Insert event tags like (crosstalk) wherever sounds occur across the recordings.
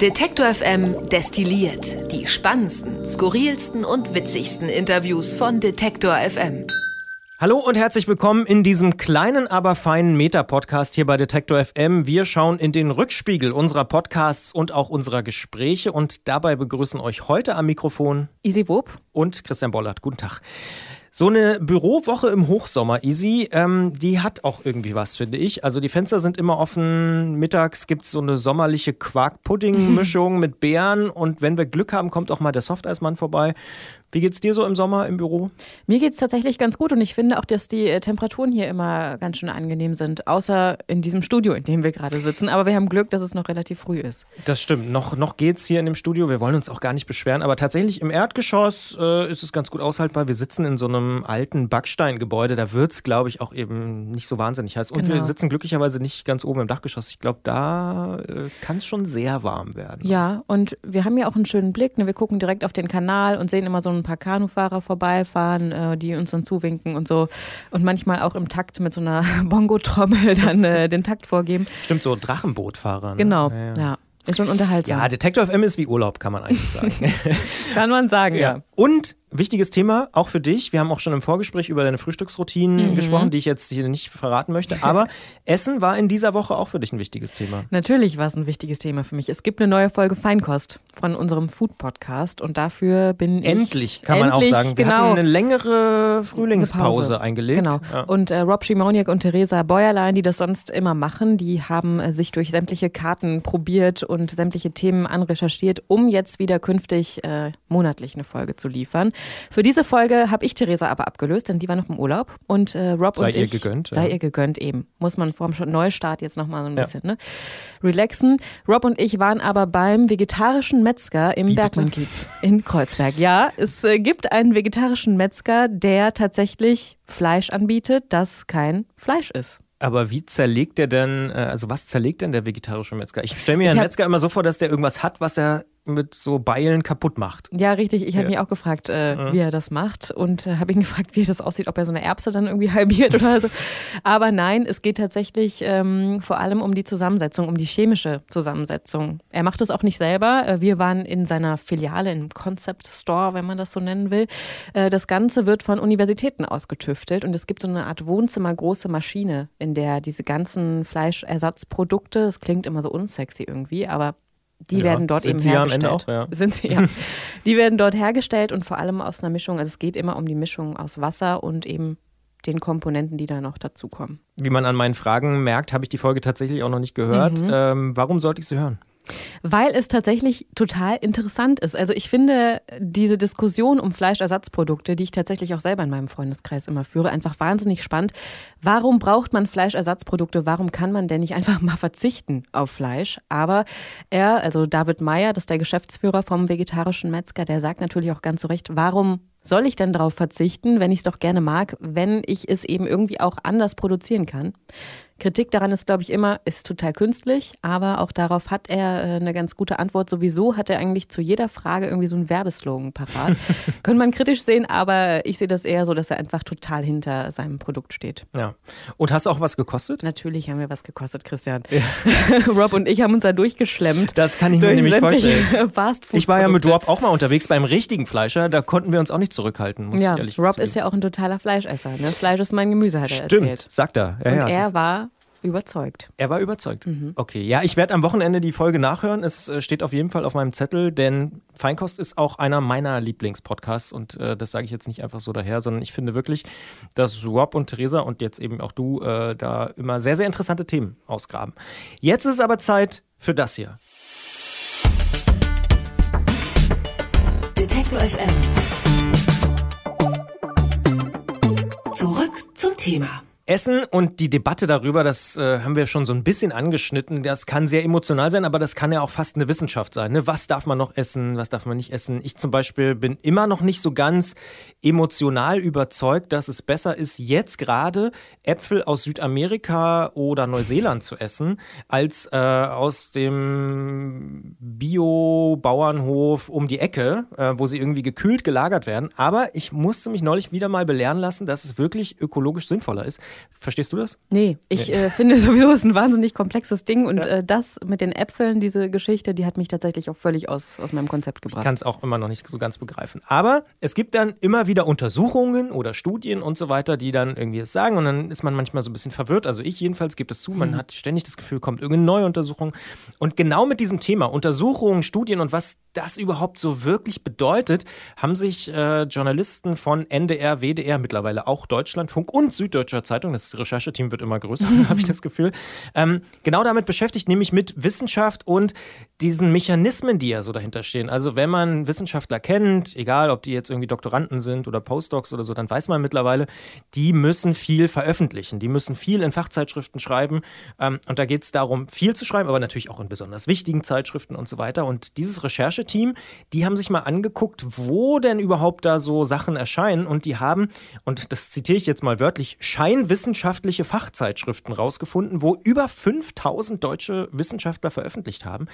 Detektor FM destilliert die spannendsten, skurrilsten und witzigsten Interviews von Detektor FM. Hallo und herzlich willkommen in diesem kleinen, aber feinen Meta-Podcast hier bei Detektor FM. Wir schauen in den Rückspiegel unserer Podcasts und auch unserer Gespräche und dabei begrüßen euch heute am Mikrofon Easy Wob und Christian Bollert. Guten Tag. So eine Bürowoche im Hochsommer, Easy, ähm, die hat auch irgendwie was, finde ich. Also die Fenster sind immer offen. Mittags gibt es so eine sommerliche Quark-Pudding-Mischung (laughs) mit Beeren. Und wenn wir Glück haben, kommt auch mal der Softeismann vorbei. Wie geht's dir so im Sommer im Büro? Mir geht's tatsächlich ganz gut und ich finde auch, dass die äh, Temperaturen hier immer ganz schön angenehm sind, außer in diesem Studio, in dem wir gerade sitzen. Aber wir haben Glück, dass es noch relativ früh ist. Das stimmt. Noch, noch geht's hier in dem Studio. Wir wollen uns auch gar nicht beschweren, aber tatsächlich im Erdgeschoss äh, ist es ganz gut aushaltbar. Wir sitzen in so einem alten Backsteingebäude. Da wird's, glaube ich, auch eben nicht so wahnsinnig heiß. Und genau. wir sitzen glücklicherweise nicht ganz oben im Dachgeschoss. Ich glaube, da äh, kann es schon sehr warm werden. Ja, und wir haben ja auch einen schönen Blick. Ne? Wir gucken direkt auf den Kanal und sehen immer so ein paar Kanufahrer vorbeifahren, äh, die uns dann zuwinken und so. Und manchmal auch im Takt mit so einer (laughs) Bongo-Trommel dann äh, den Takt vorgeben. Stimmt, so Drachenbootfahrer. Ne? Genau, ja. ja. Ist schon unterhaltsam. Ja, Detector FM ist wie Urlaub, kann man eigentlich sagen. (laughs) kann man sagen, ja. ja. Und wichtiges Thema, auch für dich. Wir haben auch schon im Vorgespräch über deine Frühstücksroutinen mhm. gesprochen, die ich jetzt hier nicht verraten möchte. Aber (laughs) Essen war in dieser Woche auch für dich ein wichtiges Thema. Natürlich war es ein wichtiges Thema für mich. Es gibt eine neue Folge Feinkost von unserem Food-Podcast und dafür bin endlich, ich. Endlich, kann man auch sagen. Wir genau, eine längere Frühlingspause eine eingelegt. Genau. Ja. Und äh, Rob Schimoniak und Theresa Bäuerlein, die das sonst immer machen, die haben äh, sich durch sämtliche Karten probiert und sämtliche Themen anrecherchiert, um jetzt wieder künftig äh, monatlich eine Folge zu liefern. Für diese Folge habe ich Theresa aber abgelöst, denn die war noch im Urlaub. Und äh, Rob sei und ich. Sei ihr gegönnt. Sei ja. ihr gegönnt eben. Muss man vor dem Neustart jetzt nochmal so ein ja. bisschen ne? relaxen. Rob und ich waren aber beim vegetarischen Metzger im Bergmannkiez in Kreuzberg. Ja, es äh, gibt einen vegetarischen Metzger, der tatsächlich Fleisch anbietet, das kein Fleisch ist. Aber wie zerlegt der denn, äh, also was zerlegt denn der vegetarische Metzger? Ich stelle mir ja einen Metzger immer so vor, dass der irgendwas hat, was er mit so Beilen kaputt macht. Ja, richtig. Ich habe ja. mich auch gefragt, äh, ja. wie er das macht und äh, habe ihn (laughs) gefragt, wie das aussieht, ob er so eine Erbse dann irgendwie halbiert oder so. Aber nein, es geht tatsächlich ähm, vor allem um die Zusammensetzung, um die chemische Zusammensetzung. Er macht es auch nicht selber. Äh, wir waren in seiner Filiale, im Concept Store, wenn man das so nennen will. Äh, das Ganze wird von Universitäten ausgetüftelt und es gibt so eine Art Wohnzimmergroße Maschine, in der diese ganzen Fleischersatzprodukte, das klingt immer so unsexy irgendwie, aber die ja, werden dort eben hergestellt. Auch, ja. Sind sie, ja. (laughs) die werden dort hergestellt und vor allem aus einer Mischung, also es geht immer um die Mischung aus Wasser und eben den Komponenten, die da noch dazukommen. Wie man an meinen Fragen merkt, habe ich die Folge tatsächlich auch noch nicht gehört. Mhm. Ähm, warum sollte ich sie hören? Weil es tatsächlich total interessant ist. Also ich finde diese Diskussion um Fleischersatzprodukte, die ich tatsächlich auch selber in meinem Freundeskreis immer führe, einfach wahnsinnig spannend. Warum braucht man Fleischersatzprodukte? Warum kann man denn nicht einfach mal verzichten auf Fleisch? Aber er, also David Meyer, das ist der Geschäftsführer vom vegetarischen Metzger, der sagt natürlich auch ganz zu Recht, warum soll ich denn darauf verzichten, wenn ich es doch gerne mag, wenn ich es eben irgendwie auch anders produzieren kann? Kritik daran ist, glaube ich, immer, ist total künstlich, aber auch darauf hat er äh, eine ganz gute Antwort. Sowieso hat er eigentlich zu jeder Frage irgendwie so einen Werbeslogan parat. (laughs) Könnte man kritisch sehen, aber ich sehe das eher so, dass er einfach total hinter seinem Produkt steht. Ja. Und hast du auch was gekostet? Natürlich haben wir was gekostet, Christian. Ja. (laughs) Rob und ich haben uns da durchgeschlemmt. Das kann ich mir nämlich vorstellen. (laughs) ich war ja mit Rob auch mal unterwegs beim richtigen Fleischer, da konnten wir uns auch nicht zurückhalten, muss ja, ich ehrlich Rob ist ja auch ein totaler Fleischesser. Ne? Fleisch ist mein Gemüse, hat er Stimmt, erzählt. sagt er. Ja, und ja, er war Überzeugt. Er war überzeugt. Mhm. Okay, ja, ich werde am Wochenende die Folge nachhören. Es äh, steht auf jeden Fall auf meinem Zettel, denn Feinkost ist auch einer meiner Lieblingspodcasts und äh, das sage ich jetzt nicht einfach so daher, sondern ich finde wirklich, dass Rob und Theresa und jetzt eben auch du äh, da immer sehr, sehr interessante Themen ausgraben. Jetzt ist aber Zeit für das hier. Detektor FM. Zurück zum Thema. Essen und die Debatte darüber, das äh, haben wir schon so ein bisschen angeschnitten. Das kann sehr emotional sein, aber das kann ja auch fast eine Wissenschaft sein. Ne? Was darf man noch essen, was darf man nicht essen? Ich zum Beispiel bin immer noch nicht so ganz emotional überzeugt, dass es besser ist, jetzt gerade Äpfel aus Südamerika oder Neuseeland zu essen, als äh, aus dem Bio-Bauernhof um die Ecke, äh, wo sie irgendwie gekühlt gelagert werden. Aber ich musste mich neulich wieder mal belehren lassen, dass es wirklich ökologisch sinnvoller ist Verstehst du das? Nee, ich nee. Äh, finde sowieso, es ist ein wahnsinnig komplexes Ding und ja. äh, das mit den Äpfeln, diese Geschichte, die hat mich tatsächlich auch völlig aus, aus meinem Konzept gebracht. Ich kann es auch immer noch nicht so ganz begreifen. Aber es gibt dann immer wieder Untersuchungen oder Studien und so weiter, die dann irgendwie es sagen und dann ist man manchmal so ein bisschen verwirrt. Also ich jedenfalls gebe es zu, man mhm. hat ständig das Gefühl, kommt irgendeine neue Untersuchung. Und genau mit diesem Thema Untersuchungen, Studien und was das überhaupt so wirklich bedeutet, haben sich äh, Journalisten von NDR, WDR, mittlerweile auch Deutschlandfunk und Süddeutscher Zeitung, das Rechercheteam wird immer größer, (laughs) habe ich das Gefühl, ähm, genau damit beschäftigt, nämlich mit Wissenschaft und diesen Mechanismen, die ja so dahinter stehen. Also wenn man Wissenschaftler kennt, egal ob die jetzt irgendwie Doktoranden sind oder Postdocs oder so, dann weiß man mittlerweile, die müssen viel veröffentlichen, die müssen viel in Fachzeitschriften schreiben. Ähm, und da geht es darum, viel zu schreiben, aber natürlich auch in besonders wichtigen Zeitschriften und so weiter. Und dieses Rechercheteam, die haben sich mal angeguckt, wo denn überhaupt da so Sachen erscheinen. Und die haben, und das zitiere ich jetzt mal wörtlich, scheinwissenschaftliche Fachzeitschriften rausgefunden, wo über 5000 deutsche Wissenschaftler veröffentlicht haben.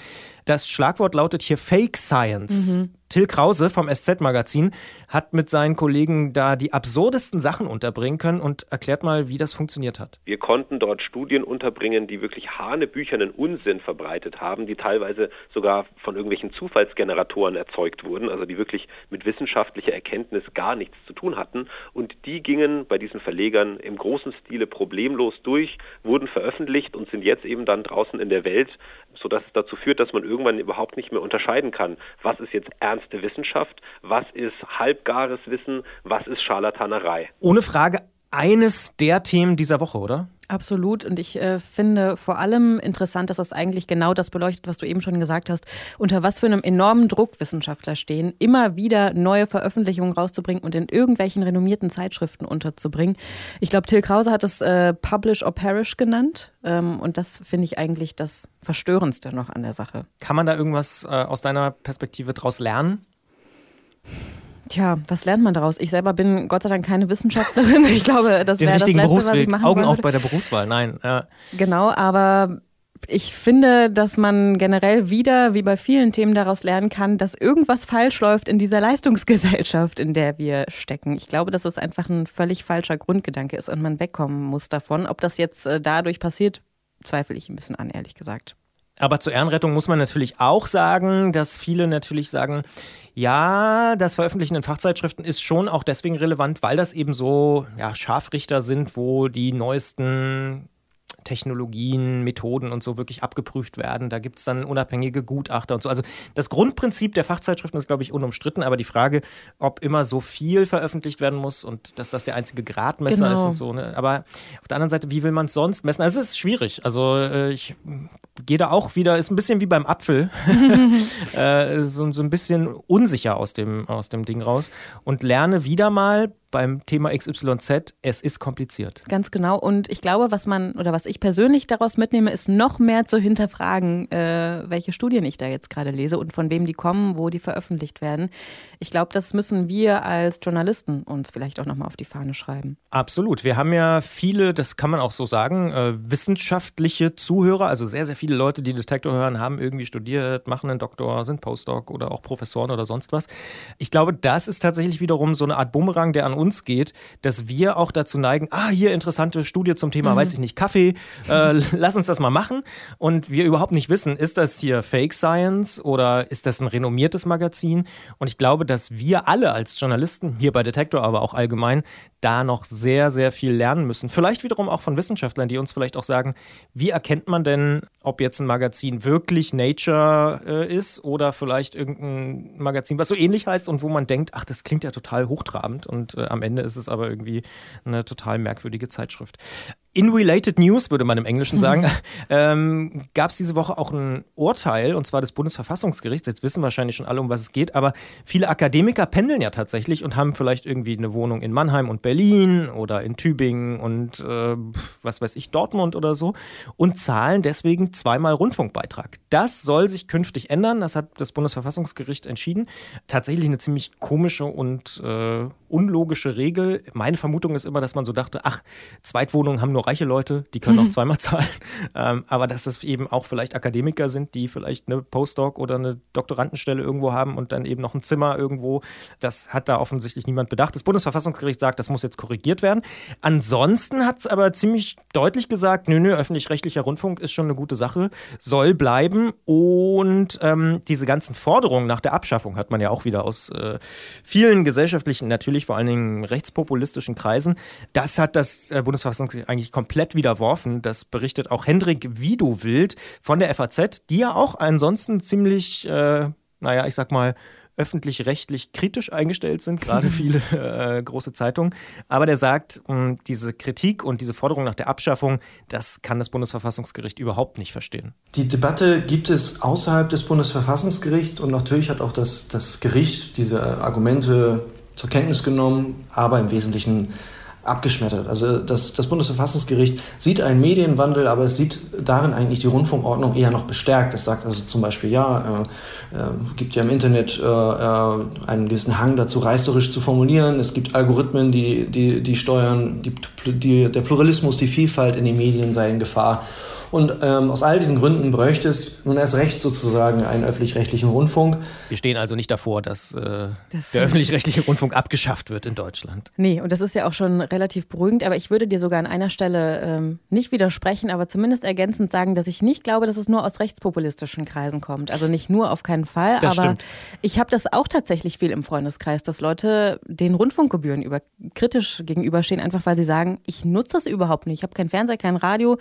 Das Schlagwort lautet hier Fake Science. Mhm. Till Krause vom SZ-Magazin hat mit seinen Kollegen da die absurdesten Sachen unterbringen können und erklärt mal, wie das funktioniert hat. Wir konnten dort Studien unterbringen, die wirklich hanebüchernen Unsinn verbreitet haben, die teilweise sogar von irgendwelchen Zufallsgeneratoren erzeugt wurden, also die wirklich mit wissenschaftlicher Erkenntnis gar nichts zu tun hatten. Und die gingen bei diesen Verlegern im großen Stile problemlos durch, wurden veröffentlicht und sind jetzt eben dann draußen in der Welt, sodass es dazu führt, dass man irgendwann überhaupt nicht mehr unterscheiden kann, was ist jetzt ernst ernste Wissenschaft, was ist halbgares Wissen, was ist Scharlatanerei. Ohne Frage eines der Themen dieser Woche, oder? Absolut. Und ich äh, finde vor allem interessant, dass das eigentlich genau das beleuchtet, was du eben schon gesagt hast, unter was für einem enormen Druck Wissenschaftler stehen, immer wieder neue Veröffentlichungen rauszubringen und in irgendwelchen renommierten Zeitschriften unterzubringen. Ich glaube, Till Krause hat es äh, Publish or Perish genannt. Ähm, und das finde ich eigentlich das Verstörendste noch an der Sache. Kann man da irgendwas äh, aus deiner Perspektive daraus lernen? Tja, was lernt man daraus? Ich selber bin Gott sei Dank keine Wissenschaftlerin. Ich glaube, das wäre das Letzte, was ich machen Augen würde. auf bei der Berufswahl, nein. Ja. Genau, aber ich finde, dass man generell wieder, wie bei vielen Themen, daraus lernen kann, dass irgendwas falsch läuft in dieser Leistungsgesellschaft, in der wir stecken. Ich glaube, dass es einfach ein völlig falscher Grundgedanke ist und man wegkommen muss davon. Ob das jetzt äh, dadurch passiert, zweifle ich ein bisschen an, ehrlich gesagt. Aber zur Ehrenrettung muss man natürlich auch sagen, dass viele natürlich sagen, ja, das Veröffentlichen in Fachzeitschriften ist schon auch deswegen relevant, weil das eben so ja, Scharfrichter sind, wo die neuesten Technologien, Methoden und so wirklich abgeprüft werden. Da gibt es dann unabhängige Gutachter und so. Also das Grundprinzip der Fachzeitschriften ist, glaube ich, unumstritten, aber die Frage, ob immer so viel veröffentlicht werden muss und dass das der einzige Gradmesser genau. ist und so. Ne? Aber auf der anderen Seite, wie will man es sonst messen? Also es ist schwierig. Also äh, ich gehe da auch wieder, ist ein bisschen wie beim Apfel, (laughs) (laughs) äh, so, so ein bisschen unsicher aus dem, aus dem Ding raus und lerne wieder mal beim Thema XYZ, es ist kompliziert. Ganz genau. Und ich glaube, was man oder was ich persönlich daraus mitnehme, ist noch mehr zu hinterfragen, äh, welche Studien ich da jetzt gerade lese und von wem die kommen, wo die veröffentlicht werden. Ich glaube, das müssen wir als Journalisten uns vielleicht auch nochmal auf die Fahne schreiben. Absolut. Wir haben ja viele, das kann man auch so sagen, äh, wissenschaftliche Zuhörer, also sehr, sehr viele Leute, die Detektor hören, haben irgendwie studiert, machen einen Doktor, sind Postdoc oder auch Professoren oder sonst was. Ich glaube, das ist tatsächlich wiederum so eine Art Bumerang, der an uns geht, dass wir auch dazu neigen, ah, hier interessante Studie zum Thema, mhm. weiß ich nicht, Kaffee, äh, (laughs) lass uns das mal machen. Und wir überhaupt nicht wissen, ist das hier Fake Science oder ist das ein renommiertes Magazin? Und ich glaube, dass wir alle als Journalisten, hier bei Detektor, aber auch allgemein, da noch sehr, sehr viel lernen müssen. Vielleicht wiederum auch von Wissenschaftlern, die uns vielleicht auch sagen, wie erkennt man denn, ob jetzt ein Magazin wirklich Nature äh, ist oder vielleicht irgendein Magazin, was so ähnlich heißt und wo man denkt, ach, das klingt ja total hochtrabend und äh, am Ende ist es aber irgendwie eine total merkwürdige Zeitschrift. In related news, würde man im Englischen sagen, (laughs) ähm, gab es diese Woche auch ein Urteil, und zwar des Bundesverfassungsgerichts. Jetzt wissen wahrscheinlich schon alle, um was es geht, aber viele Akademiker pendeln ja tatsächlich und haben vielleicht irgendwie eine Wohnung in Mannheim und Berlin oder in Tübingen und äh, was weiß ich, Dortmund oder so und zahlen deswegen zweimal Rundfunkbeitrag. Das soll sich künftig ändern, das hat das Bundesverfassungsgericht entschieden. Tatsächlich eine ziemlich komische und äh, unlogische Regel. Meine Vermutung ist immer, dass man so dachte, ach, Zweitwohnungen haben nur nur reiche Leute, die können auch zweimal (laughs) zahlen. Ähm, aber dass das eben auch vielleicht Akademiker sind, die vielleicht eine Postdoc oder eine Doktorandenstelle irgendwo haben und dann eben noch ein Zimmer irgendwo. Das hat da offensichtlich niemand bedacht. Das Bundesverfassungsgericht sagt, das muss jetzt korrigiert werden. Ansonsten hat es aber ziemlich deutlich gesagt, nö, nö, öffentlich-rechtlicher Rundfunk ist schon eine gute Sache, soll bleiben. Und ähm, diese ganzen Forderungen nach der Abschaffung hat man ja auch wieder aus äh, vielen gesellschaftlichen, natürlich vor allen Dingen rechtspopulistischen Kreisen. Das hat das äh, Bundesverfassungsgericht eigentlich komplett widerworfen. Das berichtet auch Hendrik Widowild von der FAZ, die ja auch ansonsten ziemlich, äh, naja, ich sag mal, öffentlich-rechtlich kritisch eingestellt sind, gerade (laughs) viele äh, große Zeitungen. Aber der sagt, mh, diese Kritik und diese Forderung nach der Abschaffung, das kann das Bundesverfassungsgericht überhaupt nicht verstehen. Die Debatte gibt es außerhalb des Bundesverfassungsgerichts und natürlich hat auch das, das Gericht diese Argumente zur Kenntnis genommen, aber im Wesentlichen abgeschmettert. Also das, das Bundesverfassungsgericht sieht einen Medienwandel, aber es sieht darin eigentlich die Rundfunkordnung eher noch bestärkt. Es sagt also zum Beispiel, ja, äh, äh, gibt ja im Internet äh, äh, einen gewissen Hang dazu, reißerisch zu formulieren. Es gibt Algorithmen, die, die, die steuern, die, die, der Pluralismus, die Vielfalt in den Medien sei in Gefahr. Und ähm, aus all diesen Gründen bräuchte es nun erst recht sozusagen einen öffentlich-rechtlichen Rundfunk. Wir stehen also nicht davor, dass äh, das der öffentlich-rechtliche Rundfunk abgeschafft wird in Deutschland. Nee, und das ist ja auch schon relativ beruhigend. Aber ich würde dir sogar an einer Stelle ähm, nicht widersprechen, aber zumindest ergänzend sagen, dass ich nicht glaube, dass es nur aus rechtspopulistischen Kreisen kommt. Also nicht nur auf keinen Fall, das aber stimmt. ich habe das auch tatsächlich viel im Freundeskreis, dass Leute den Rundfunkgebühren über, kritisch gegenüberstehen, einfach weil sie sagen, ich nutze das überhaupt nicht. Ich habe kein Fernseher, kein Radio.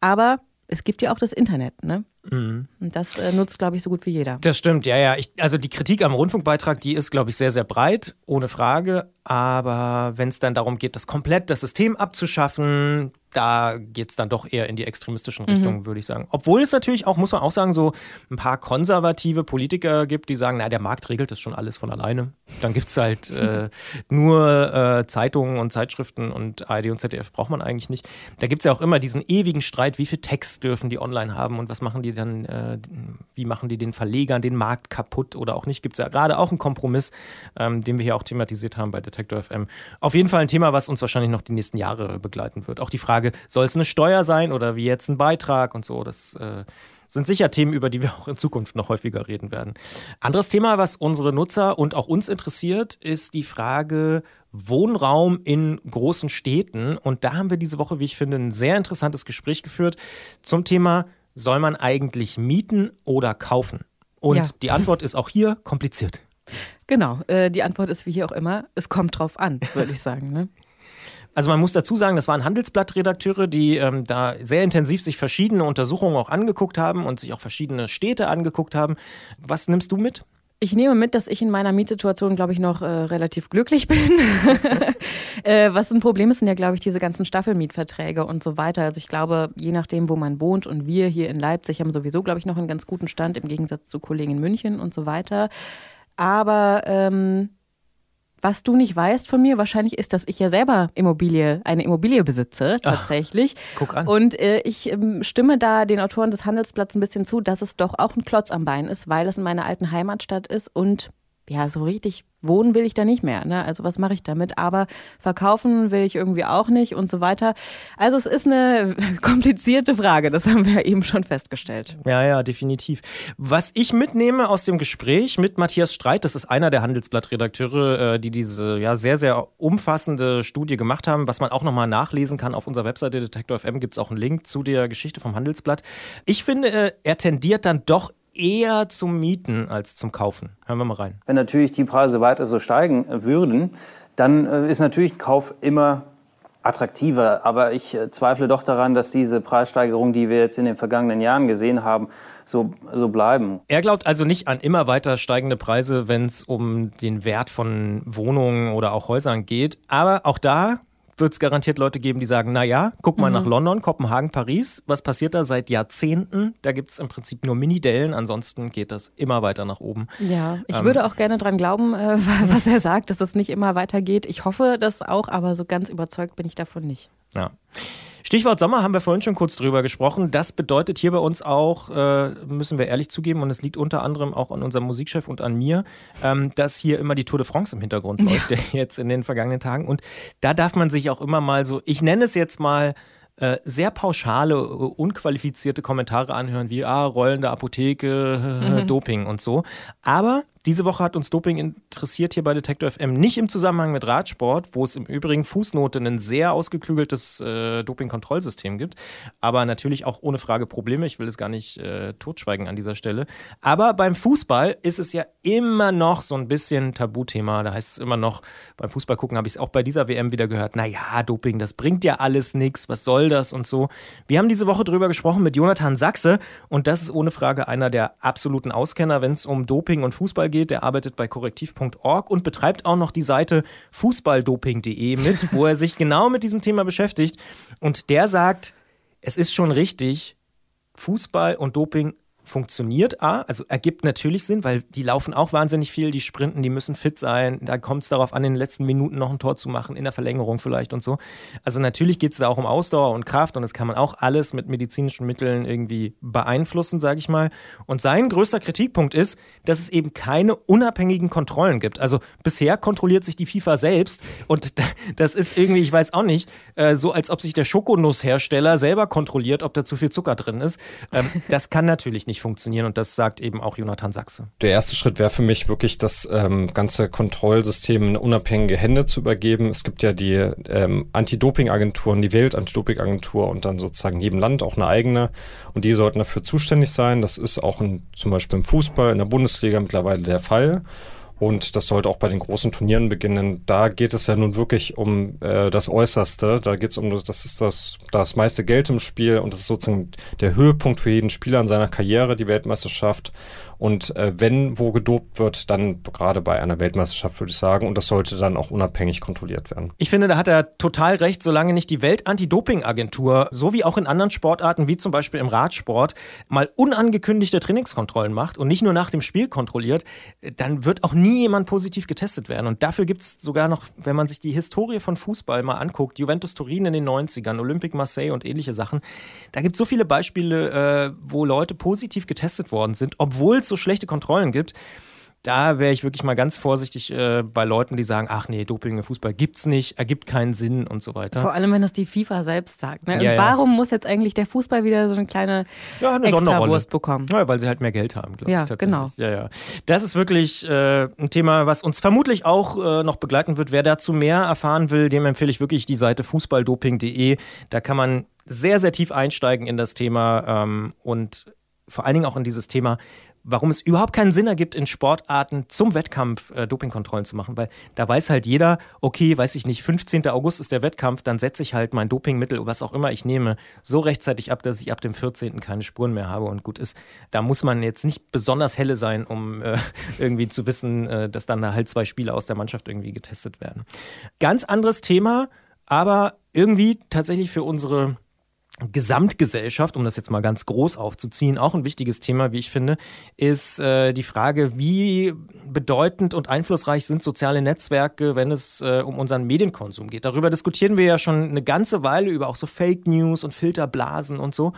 Aber es gibt ja auch das Internet, ne? Mhm. Und das äh, nutzt, glaube ich, so gut wie jeder. Das stimmt, ja, ja. Ich, also die Kritik am Rundfunkbeitrag, die ist, glaube ich, sehr, sehr breit, ohne Frage. Aber wenn es dann darum geht, das komplett das System abzuschaffen, da geht es dann doch eher in die extremistischen mhm. Richtungen, mhm. würde ich sagen. Obwohl es natürlich auch, muss man auch sagen, so ein paar konservative Politiker gibt, die sagen, na, der Markt regelt das schon alles von alleine. Dann gibt es halt (laughs) äh, nur äh, Zeitungen und Zeitschriften und ARD und ZDF braucht man eigentlich nicht. Da gibt es ja auch immer diesen ewigen Streit, wie viel Text dürfen die online haben und was machen die dann, äh, wie machen die den Verlegern den Markt kaputt oder auch nicht. Gibt es ja gerade auch einen Kompromiss, ähm, den wir hier auch thematisiert haben bei der Detektor FM. Auf jeden Fall ein Thema, was uns wahrscheinlich noch die nächsten Jahre begleiten wird. Auch die Frage, soll es eine Steuer sein oder wie jetzt ein Beitrag und so, das äh, sind sicher Themen, über die wir auch in Zukunft noch häufiger reden werden. Anderes Thema, was unsere Nutzer und auch uns interessiert, ist die Frage Wohnraum in großen Städten. Und da haben wir diese Woche, wie ich finde, ein sehr interessantes Gespräch geführt zum Thema, soll man eigentlich mieten oder kaufen? Und ja. die Antwort ist auch hier kompliziert. Genau, äh, die Antwort ist wie hier auch immer, es kommt drauf an, würde ich sagen. Ne? Also man muss dazu sagen, das waren Handelsblattredakteure, die ähm, da sehr intensiv sich verschiedene Untersuchungen auch angeguckt haben und sich auch verschiedene Städte angeguckt haben. Was nimmst du mit? Ich nehme mit, dass ich in meiner Mietsituation, glaube ich, noch äh, relativ glücklich bin. (laughs) äh, was ein Problem ist, sind ja, glaube ich, diese ganzen Staffelmietverträge und so weiter. Also ich glaube, je nachdem, wo man wohnt und wir hier in Leipzig haben sowieso, glaube ich, noch einen ganz guten Stand im Gegensatz zu Kollegen in München und so weiter. Aber ähm, was du nicht weißt von mir, wahrscheinlich ist, dass ich ja selber Immobilie, eine Immobilie besitze, tatsächlich. Ach, guck an. Und äh, ich ähm, stimme da den Autoren des Handelsblatts ein bisschen zu, dass es doch auch ein Klotz am Bein ist, weil es in meiner alten Heimatstadt ist und ja, so richtig wohnen will ich da nicht mehr. Ne? Also was mache ich damit? Aber verkaufen will ich irgendwie auch nicht und so weiter. Also es ist eine (laughs) komplizierte Frage, das haben wir ja eben schon festgestellt. Ja, ja, definitiv. Was ich mitnehme aus dem Gespräch mit Matthias Streit, das ist einer der Handelsblattredakteure, äh, die diese ja sehr, sehr umfassende Studie gemacht haben, was man auch nochmal nachlesen kann auf unserer Webseite Detektor FM, gibt es auch einen Link zu der Geschichte vom Handelsblatt. Ich finde, äh, er tendiert dann doch eher zum Mieten als zum Kaufen. Hören wir mal rein. Wenn natürlich die Preise weiter so steigen würden, dann äh, ist natürlich ein Kauf immer attraktiver. Aber ich äh, zweifle doch daran, dass diese Preissteigerung, die wir jetzt in den vergangenen Jahren gesehen haben, so, so bleiben. Er glaubt also nicht an immer weiter steigende Preise, wenn es um den Wert von Wohnungen oder auch Häusern geht. Aber auch da wird es garantiert Leute geben, die sagen, naja, guck mal mhm. nach London, Kopenhagen, Paris. Was passiert da seit Jahrzehnten? Da gibt es im Prinzip nur Mini-Dellen, ansonsten geht das immer weiter nach oben. Ja, ich ähm, würde auch gerne dran glauben, äh, (laughs) was er sagt, dass das nicht immer weitergeht. Ich hoffe das auch, aber so ganz überzeugt bin ich davon nicht. Ja. Stichwort Sommer haben wir vorhin schon kurz drüber gesprochen. Das bedeutet hier bei uns auch, äh, müssen wir ehrlich zugeben, und es liegt unter anderem auch an unserem Musikchef und an mir, ähm, dass hier immer die Tour de France im Hintergrund läuft, ja. jetzt in den vergangenen Tagen. Und da darf man sich auch immer mal so, ich nenne es jetzt mal, äh, sehr pauschale, äh, unqualifizierte Kommentare anhören, wie ah, rollende Apotheke, (laughs) mhm. Doping und so. Aber diese Woche hat uns Doping interessiert hier bei Detektor FM nicht im Zusammenhang mit Radsport, wo es im Übrigen Fußnote ein sehr ausgeklügeltes äh, Doping-Kontrollsystem gibt, aber natürlich auch ohne Frage Probleme. Ich will es gar nicht äh, totschweigen an dieser Stelle. Aber beim Fußball ist es ja immer noch so ein bisschen Tabuthema. Da heißt es immer noch, beim Fußball gucken habe ich es auch bei dieser WM wieder gehört, naja, Doping, das bringt ja alles nichts, was soll das und so. Wir haben diese Woche drüber gesprochen mit Jonathan Sachse und das ist ohne Frage einer der absoluten Auskenner, wenn es um Doping und Fußball geht geht. Der arbeitet bei korrektiv.org und betreibt auch noch die Seite fußballdoping.de mit, wo er sich genau mit diesem Thema beschäftigt. Und der sagt, es ist schon richtig, Fußball und Doping funktioniert A, also ergibt natürlich Sinn, weil die laufen auch wahnsinnig viel, die sprinten, die müssen fit sein. Da kommt es darauf an, in den letzten Minuten noch ein Tor zu machen, in der Verlängerung vielleicht und so. Also natürlich geht es da auch um Ausdauer und Kraft und das kann man auch alles mit medizinischen Mitteln irgendwie beeinflussen, sage ich mal. Und sein größter Kritikpunkt ist, dass es eben keine unabhängigen Kontrollen gibt. Also bisher kontrolliert sich die FIFA selbst und (laughs) das ist irgendwie, ich weiß auch nicht, äh, so als ob sich der Schokonusshersteller selber kontrolliert, ob da zu viel Zucker drin ist. Ähm, das kann natürlich nicht nicht funktionieren und das sagt eben auch Jonathan Sachse. Der erste Schritt wäre für mich wirklich, das ähm, ganze Kontrollsystem in unabhängige Hände zu übergeben. Es gibt ja die ähm, Anti-Doping-Agenturen, die Welt-Anti-Doping-Agentur und dann sozusagen jedem Land auch eine eigene und die sollten dafür zuständig sein. Das ist auch in, zum Beispiel im Fußball, in der Bundesliga mittlerweile der Fall. Und das sollte auch bei den großen Turnieren beginnen. Da geht es ja nun wirklich um äh, das Äußerste. Da geht es um, das ist das, das meiste Geld im Spiel und das ist sozusagen der Höhepunkt für jeden Spieler in seiner Karriere, die Weltmeisterschaft. Und äh, wenn wo gedopt wird, dann gerade bei einer Weltmeisterschaft, würde ich sagen. Und das sollte dann auch unabhängig kontrolliert werden. Ich finde, da hat er total recht, solange nicht die Welt-Anti-Doping-Agentur, so wie auch in anderen Sportarten, wie zum Beispiel im Radsport, mal unangekündigte Trainingskontrollen macht und nicht nur nach dem Spiel kontrolliert, dann wird auch nie jemand positiv getestet werden. Und dafür gibt es sogar noch, wenn man sich die Historie von Fußball mal anguckt, Juventus Turin in den 90ern, Olympique Marseille und ähnliche Sachen, da gibt es so viele Beispiele, äh, wo Leute positiv getestet worden sind, obwohl es so schlechte Kontrollen gibt, da wäre ich wirklich mal ganz vorsichtig äh, bei Leuten, die sagen, ach nee, Doping im Fußball gibt's nicht, ergibt keinen Sinn und so weiter. Vor allem, wenn das die FIFA selbst sagt. Ne? Ja, warum ja. muss jetzt eigentlich der Fußball wieder so eine kleine ja, eine Extrawurst bekommen? Ja, weil sie halt mehr Geld haben, glaube ja, ich. Genau. Ja, ja. Das ist wirklich äh, ein Thema, was uns vermutlich auch äh, noch begleiten wird. Wer dazu mehr erfahren will, dem empfehle ich wirklich die Seite fußballdoping.de. Da kann man sehr, sehr tief einsteigen in das Thema ähm, und vor allen Dingen auch in dieses Thema, warum es überhaupt keinen Sinn ergibt, in Sportarten zum Wettkampf äh, Dopingkontrollen zu machen, weil da weiß halt jeder, okay, weiß ich nicht, 15. August ist der Wettkampf, dann setze ich halt mein Dopingmittel, was auch immer ich nehme, so rechtzeitig ab, dass ich ab dem 14. keine Spuren mehr habe und gut ist. Da muss man jetzt nicht besonders helle sein, um äh, irgendwie zu wissen, äh, dass dann da halt zwei Spieler aus der Mannschaft irgendwie getestet werden. Ganz anderes Thema, aber irgendwie tatsächlich für unsere Gesamtgesellschaft, um das jetzt mal ganz groß aufzuziehen, auch ein wichtiges Thema, wie ich finde, ist äh, die Frage, wie bedeutend und einflussreich sind soziale Netzwerke, wenn es äh, um unseren Medienkonsum geht. Darüber diskutieren wir ja schon eine ganze Weile über auch so Fake News und Filterblasen und so.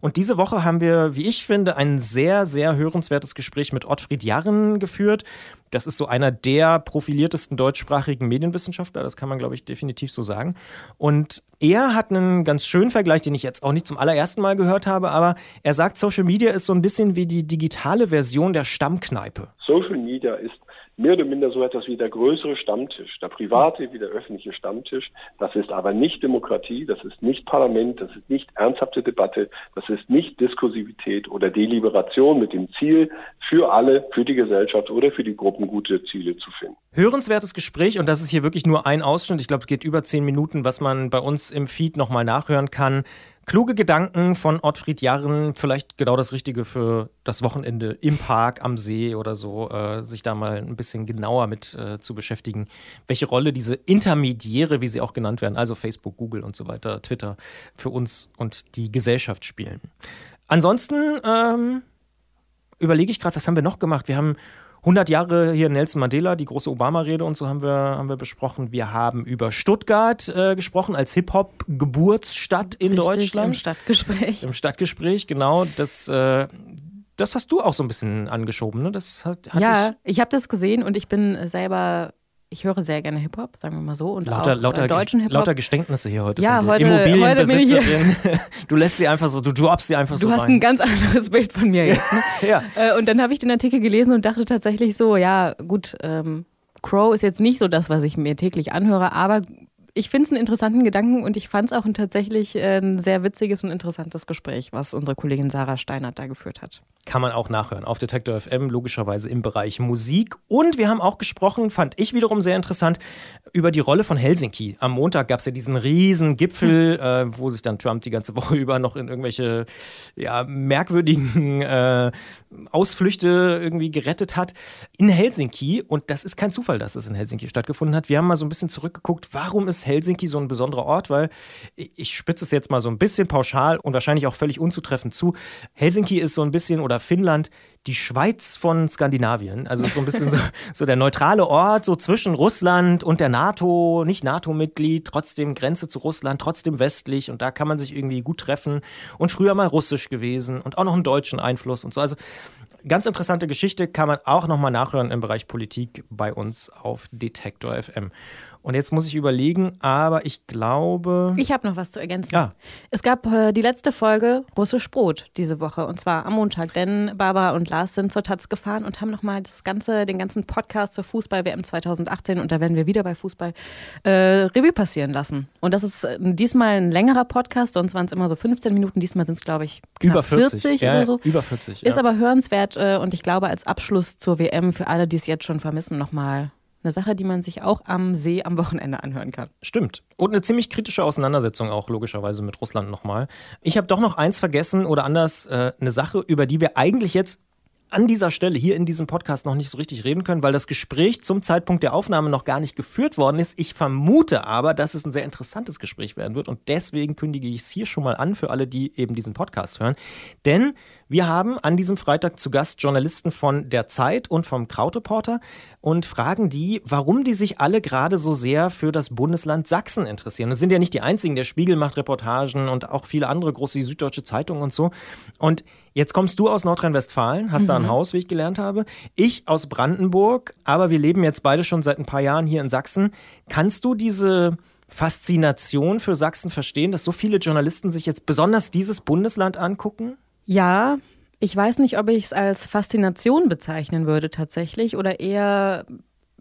Und diese Woche haben wir, wie ich finde, ein sehr, sehr hörenswertes Gespräch mit Ottfried Jarren geführt. Das ist so einer der profiliertesten deutschsprachigen Medienwissenschaftler, das kann man, glaube ich, definitiv so sagen. Und er hat einen ganz schönen Vergleich, den ich jetzt auch nicht zum allerersten Mal gehört habe, aber er sagt, Social Media ist so ein bisschen wie die digitale Version der Stammkneipe. Social Media ist mehr oder minder so etwas wie der größere Stammtisch, der private wie der öffentliche Stammtisch. Das ist aber nicht Demokratie, das ist nicht Parlament, das ist nicht ernsthafte Debatte, das ist nicht Diskursivität oder Deliberation mit dem Ziel, für alle, für die Gesellschaft oder für die Gruppen gute Ziele zu finden. Hörenswertes Gespräch und das ist hier wirklich nur ein Ausschnitt. Ich glaube, es geht über zehn Minuten, was man bei uns im Feed nochmal nachhören kann. Kluge Gedanken von Ottfried Jarren, vielleicht genau das Richtige für das Wochenende im Park, am See oder so, äh, sich da mal ein bisschen genauer mit äh, zu beschäftigen, welche Rolle diese Intermediäre, wie sie auch genannt werden, also Facebook, Google und so weiter, Twitter, für uns und die Gesellschaft spielen. Ansonsten ähm, überlege ich gerade, was haben wir noch gemacht? Wir haben 100 Jahre hier Nelson Mandela, die große Obama-Rede und so haben wir, haben wir besprochen. Wir haben über Stuttgart äh, gesprochen als Hip-Hop-Geburtsstadt in Richtig, Deutschland. Im Stadtgespräch. Im Stadtgespräch, genau. Das, äh, das hast du auch so ein bisschen angeschoben, ne? Das hat, ja, ich, ich habe das gesehen und ich bin selber ich höre sehr gerne Hip-Hop, sagen wir mal so. Und lauter, auch äh, lauter, deutschen Hip-Hop. Lauter Geständnisse hier heute. Ja, heute- heute Immobilienbesitzerin. (laughs) Du lässt sie einfach so, du droppst sie einfach Du so hast rein. ein ganz anderes Bild von mir jetzt. Ne? (laughs) ja. Äh, und dann habe ich den Artikel gelesen und dachte tatsächlich so, ja, gut, ähm, Crow ist jetzt nicht so das, was ich mir täglich anhöre, aber ich finde es einen interessanten Gedanken und ich fand es auch ein tatsächlich äh, ein sehr witziges und interessantes Gespräch, was unsere Kollegin Sarah Steinert da geführt hat. Kann man auch nachhören auf Detektor FM, logischerweise im Bereich Musik. Und wir haben auch gesprochen, fand ich wiederum sehr interessant, über die Rolle von Helsinki. Am Montag gab es ja diesen riesen Gipfel, äh, wo sich dann Trump die ganze Woche (laughs) über noch in irgendwelche ja, merkwürdigen äh, Ausflüchte irgendwie gerettet hat. In Helsinki, und das ist kein Zufall, dass das in Helsinki stattgefunden hat. Wir haben mal so ein bisschen zurückgeguckt, warum ist Helsinki so ein besonderer Ort? Weil ich spitze es jetzt mal so ein bisschen pauschal und wahrscheinlich auch völlig unzutreffend zu. Helsinki ist so ein bisschen oder Finnland die Schweiz von Skandinavien. Also so ein bisschen so, (laughs) so der neutrale Ort, so zwischen Russland und der NATO, nicht NATO-Mitglied, trotzdem Grenze zu Russland, trotzdem westlich und da kann man sich irgendwie gut treffen. Und früher mal russisch gewesen und auch noch einen deutschen Einfluss und so. Also ganz interessante Geschichte kann man auch nochmal nachhören im Bereich Politik bei uns auf Detektor FM. Und jetzt muss ich überlegen, aber ich glaube. Ich habe noch was zu ergänzen. Ja. Es gab äh, die letzte Folge Russisch Brot diese Woche und zwar am Montag, denn Barbara und Lars sind zur Taz gefahren und haben nochmal das ganze, den ganzen Podcast zur Fußball-WM 2018 und da werden wir wieder bei Fußball äh, Revue passieren lassen. Und das ist äh, diesmal ein längerer Podcast, sonst waren es immer so 15 Minuten, diesmal sind es glaube ich über 40, ja, oder so. Über 40. Ist ja. aber hörenswert äh, und ich glaube als Abschluss zur WM für alle, die es jetzt schon vermissen, nochmal eine Sache, die man sich auch am See am Wochenende anhören kann. Stimmt. Und eine ziemlich kritische Auseinandersetzung auch logischerweise mit Russland nochmal. Ich habe doch noch eins vergessen oder anders äh, eine Sache, über die wir eigentlich jetzt an dieser Stelle hier in diesem Podcast noch nicht so richtig reden können, weil das Gespräch zum Zeitpunkt der Aufnahme noch gar nicht geführt worden ist. Ich vermute aber, dass es ein sehr interessantes Gespräch werden wird und deswegen kündige ich es hier schon mal an für alle, die eben diesen Podcast hören. Denn wir haben an diesem Freitag zu Gast Journalisten von der Zeit und vom Krautreporter und fragen die, warum die sich alle gerade so sehr für das Bundesland Sachsen interessieren. Das sind ja nicht die einzigen, der Spiegel macht Reportagen und auch viele andere große Süddeutsche Zeitungen und so. Und jetzt kommst du aus Nordrhein-Westfalen, hast da ein Haus, wie ich gelernt habe. Ich aus Brandenburg, aber wir leben jetzt beide schon seit ein paar Jahren hier in Sachsen. Kannst du diese Faszination für Sachsen verstehen, dass so viele Journalisten sich jetzt besonders dieses Bundesland angucken? Ja, ich weiß nicht, ob ich es als Faszination bezeichnen würde tatsächlich oder eher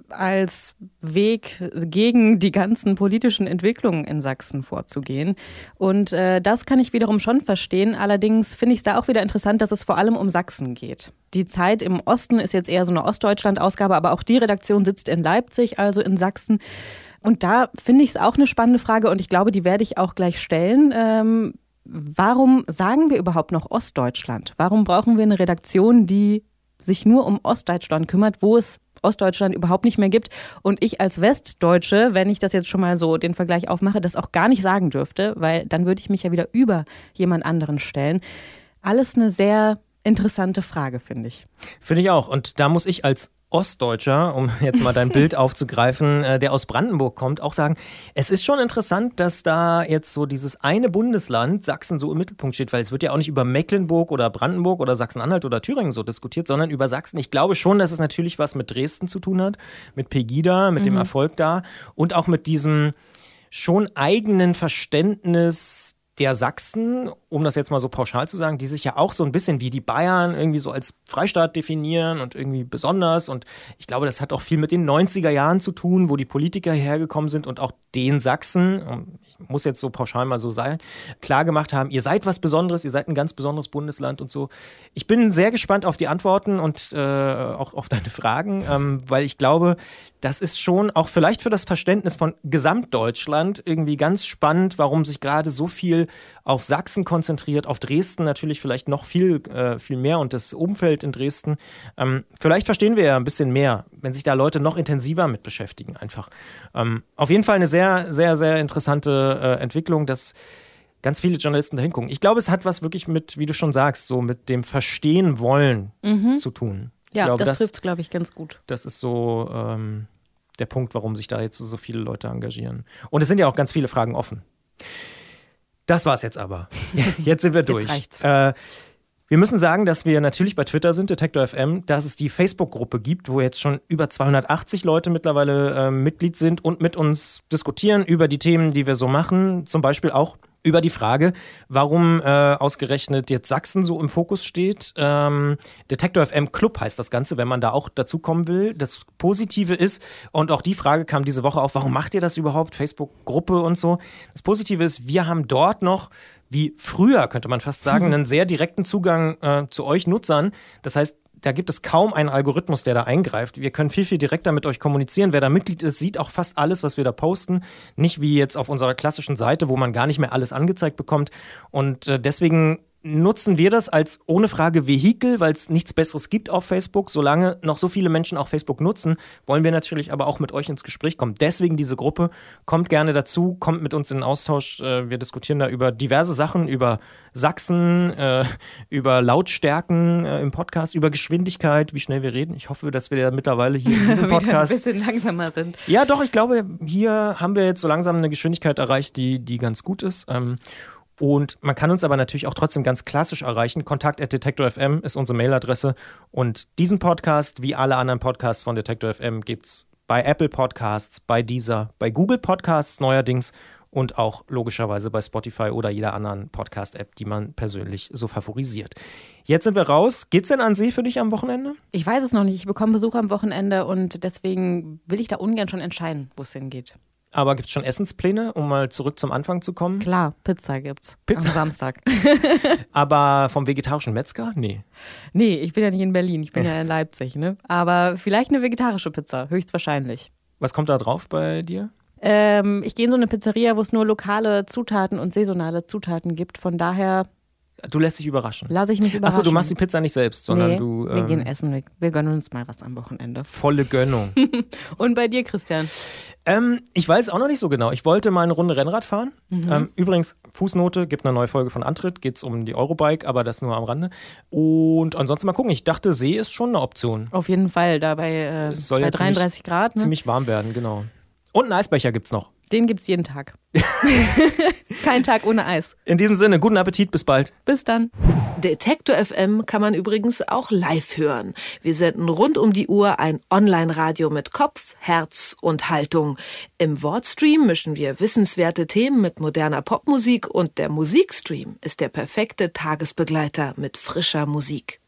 als Weg gegen die ganzen politischen Entwicklungen in Sachsen vorzugehen. Und äh, das kann ich wiederum schon verstehen. Allerdings finde ich es da auch wieder interessant, dass es vor allem um Sachsen geht. Die Zeit im Osten ist jetzt eher so eine Ostdeutschland-Ausgabe, aber auch die Redaktion sitzt in Leipzig, also in Sachsen. Und da finde ich es auch eine spannende Frage und ich glaube, die werde ich auch gleich stellen. Ähm, warum sagen wir überhaupt noch Ostdeutschland? Warum brauchen wir eine Redaktion, die sich nur um Ostdeutschland kümmert, wo es Ostdeutschland überhaupt nicht mehr gibt und ich als Westdeutsche, wenn ich das jetzt schon mal so den Vergleich aufmache, das auch gar nicht sagen dürfte, weil dann würde ich mich ja wieder über jemand anderen stellen. Alles eine sehr interessante Frage, finde ich. Finde ich auch. Und da muss ich als Ostdeutscher, um (laughs) jetzt mal dein Bild (laughs) aufzugreifen, äh, der aus Brandenburg kommt, auch sagen, es ist schon interessant, dass da jetzt so dieses eine Bundesland, Sachsen, so im Mittelpunkt steht, weil es wird ja auch nicht über Mecklenburg oder Brandenburg oder Sachsen-Anhalt oder Thüringen so diskutiert, sondern über Sachsen. Ich glaube schon, dass es natürlich was mit Dresden zu tun hat, mit Pegida, mit dem Erfolg da und auch mit diesem schon eigenen Verständnis der Sachsen, um das jetzt mal so pauschal zu sagen, die sich ja auch so ein bisschen wie die Bayern irgendwie so als Freistaat definieren und irgendwie besonders. Und ich glaube, das hat auch viel mit den 90er Jahren zu tun, wo die Politiker hergekommen sind und auch den Sachsen, ich muss jetzt so pauschal mal so sein, klar gemacht haben, ihr seid was Besonderes, ihr seid ein ganz besonderes Bundesland und so. Ich bin sehr gespannt auf die Antworten und äh, auch auf deine Fragen, ähm, weil ich glaube, das ist schon auch vielleicht für das Verständnis von Gesamtdeutschland irgendwie ganz spannend, warum sich gerade so viel auf Sachsen konzentriert, auf Dresden natürlich vielleicht noch viel, äh, viel mehr und das Umfeld in Dresden. Ähm, vielleicht verstehen wir ja ein bisschen mehr, wenn sich da Leute noch intensiver mit beschäftigen, einfach. Ähm, auf jeden Fall eine sehr, sehr, sehr interessante äh, Entwicklung, dass ganz viele Journalisten da hingucken. Ich glaube, es hat was wirklich mit, wie du schon sagst, so mit dem Verstehen wollen zu tun. Ja, glaube, das trifft es, glaube ich, ganz gut. das ist so ähm, der Punkt, warum sich da jetzt so, so viele Leute engagieren. Und es sind ja auch ganz viele Fragen offen. Das war's jetzt aber. (laughs) Jetzt sind wir durch. reicht's. Äh, wir Wir müssen sagen, dass wir natürlich bei Twitter sind, Detektor FM, dass es die Facebook-Gruppe gibt, wo jetzt schon über 280 Leute mittlerweile äh, Mitglied sind und mit uns diskutieren über die Themen, die wir so machen. Zum Beispiel auch über die Frage, warum äh, ausgerechnet jetzt Sachsen so im Fokus steht. Ähm, Detektor FM Club heißt das Ganze, wenn man da auch dazukommen will. Das Positive ist, und auch die Frage kam diese Woche auf, warum macht ihr das überhaupt? Facebook-Gruppe und so. Das Positive ist, wir haben dort noch wie früher, könnte man fast sagen, einen sehr direkten Zugang äh, zu euch Nutzern. Das heißt, da gibt es kaum einen Algorithmus, der da eingreift. Wir können viel, viel direkter mit euch kommunizieren. Wer da Mitglied ist, sieht auch fast alles, was wir da posten. Nicht wie jetzt auf unserer klassischen Seite, wo man gar nicht mehr alles angezeigt bekommt. Und äh, deswegen nutzen wir das als ohne Frage Vehikel, weil es nichts Besseres gibt auf Facebook. Solange noch so viele Menschen auch Facebook nutzen, wollen wir natürlich aber auch mit euch ins Gespräch kommen. Deswegen diese Gruppe. Kommt gerne dazu, kommt mit uns in den Austausch. Äh, wir diskutieren da über diverse Sachen, über Sachsen, äh, über Lautstärken äh, im Podcast, über Geschwindigkeit, wie schnell wir reden. Ich hoffe, dass wir ja mittlerweile hier in diesem (laughs) Podcast ein bisschen langsamer sind. Ja, doch, ich glaube, hier haben wir jetzt so langsam eine Geschwindigkeit erreicht, die, die ganz gut ist. Und man kann uns aber natürlich auch trotzdem ganz klassisch erreichen. Kontakt at Detektor FM ist unsere Mailadresse. Und diesen Podcast, wie alle anderen Podcasts von Detektor FM, gibt es bei Apple Podcasts, bei Deezer, bei Google Podcasts neuerdings und auch logischerweise bei Spotify oder jeder anderen Podcast-App, die man persönlich so favorisiert. Jetzt sind wir raus. Geht's denn an See für dich am Wochenende? Ich weiß es noch nicht. Ich bekomme Besuch am Wochenende und deswegen will ich da ungern schon entscheiden, wo es hingeht. Aber gibt es schon Essenspläne, um mal zurück zum Anfang zu kommen? Klar, Pizza gibt's. Pizza? Am Samstag. (laughs) Aber vom vegetarischen Metzger? Nee. Nee, ich bin ja nicht in Berlin, ich bin ja in Leipzig, ne? Aber vielleicht eine vegetarische Pizza, höchstwahrscheinlich. Was kommt da drauf bei dir? Ähm, ich gehe in so eine Pizzeria, wo es nur lokale Zutaten und saisonale Zutaten gibt. Von daher Du lässt dich überraschen. lasse ich mich überraschen. Achso, du machst die Pizza nicht selbst, sondern nee, du. wir ähm, gehen essen, wir, wir gönnen uns mal was am Wochenende. Volle Gönnung. (laughs) Und bei dir, Christian? ähm, ich weiß auch noch nicht so genau. Ich wollte mal eine Runde Rennrad fahren. Mhm. Ähm, übrigens, Fußnote, gibt eine neue Folge von Antritt, geht es um die Eurobike, aber das nur am Rande. Und ansonsten mal gucken. Ich dachte, See ist schon eine Option. Auf jeden Fall, da bei, äh, Es soll bei ja 33 Grad. Ne? Ziemlich warm werden, genau. Und einen Eisbecher gibt's noch. Den gibt's jeden Tag. (laughs) Kein Tag ohne Eis. In diesem Sinne, guten Appetit, bis bald. Bis dann. Detektor FM kann man übrigens auch live hören. Wir senden rund um die Uhr ein Online-Radio mit Kopf, Herz und Haltung. Im Wortstream mischen wir wissenswerte Themen mit moderner Popmusik und der Musikstream ist der perfekte Tagesbegleiter mit frischer Musik.